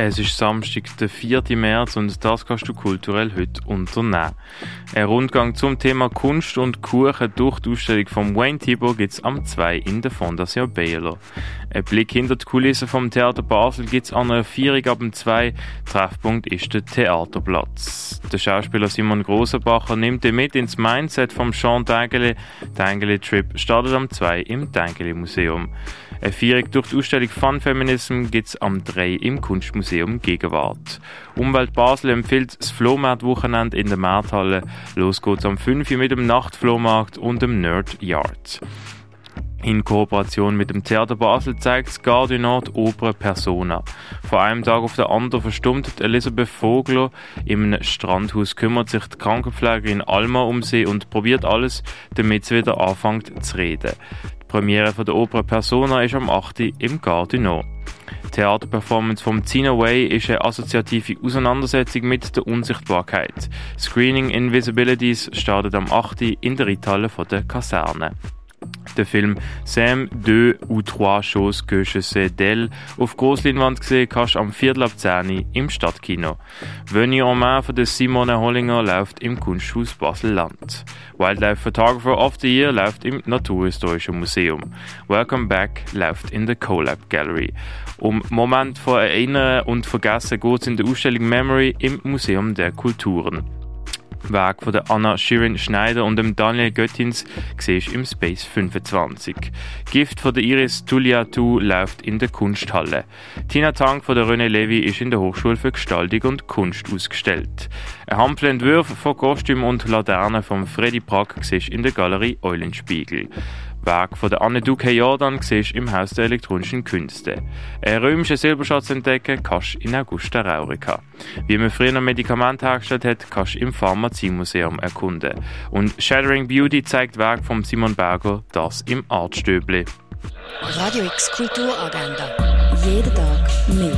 Es ist Samstag, der 4. März und das kannst du kulturell heute unternehmen. Ein Rundgang zum Thema Kunst und Kuchen durch die Ausstellung von Wayne Thibault gibt es am 2 in der Fondation Baylor. Ein Blick hinter die Kulissen vom Theater Basel gibt es an einer Vierung ab dem 2. Treffpunkt ist der Theaterplatz. Der Schauspieler Simon Grosenbacher nimmt ihn mit ins Mindset vom Jean Dengele. Dengele Trip startet am 2 im Dengele Museum. Eine Vierung durch die Ausstellung Fun Feminism gibt es am 3 im Kunstmuseum Gegenwart. Umwelt Basel empfiehlt das Flohmarkt-Wochenende in der Markthalle. Los geht's am 5 Uhr mit dem Nachtflohmarkt und dem Nerd Yard. In Kooperation mit dem Theater Basel zeigt das Gardinat Oper Persona. Von einem Tag auf den anderen verstummt Elisabeth Vogler. Im Strandhaus kümmert sich die Krankenpflegerin Alma um sie und probiert alles, damit sie wieder anfängt zu reden. Premiere von der Oper Persona ist am 8. im Gardino. Theaterperformance vom Tina Way ist eine assoziative Auseinandersetzung mit der Unsichtbarkeit. Screening Invisibilities startet am 8. in der Reithalle der Kaserne der Film Sam, deux ou trois choses que je sais d'elle auf Grossleinwand gesehen kannst am Viertel ab 10 im Stadtkino. Venue en main von Simone Hollinger läuft im Kunsthaus Basel-Land. Wildlife Photographer of the Year läuft im Naturhistorischen Museum. Welcome Back läuft in der CoLab Gallery. Um Moment von Erinnern und Vergessen geht es in der Ausstellung Memory im Museum der Kulturen. Werk von der Anna Shirin Schneider und dem Daniel Göttins siehst im Space 25. Gift von Iris Tuliatu läuft in der Kunsthalle. Tina Tang von der René Levy ist in der Hochschule für Gestaltung und Kunst ausgestellt. Ein Hampel Entwurf von Kostüm und Laternen von Freddy Prack siehst in der Galerie Eulenspiegel. Werk von der Anne Duque Jordan siehst im Haus der elektronischen Künste. Einen römischen Silberschatz entdecken kannst in Augusta Raurica. Wie man früher Medikamente hergestellt hat, kannst du im Pharmaziemuseum erkunden. Und Shattering Beauty zeigt Werk von Simon Berger, das im Artstöbli. Radio X Kulturagenda. Jeden Tag mehr.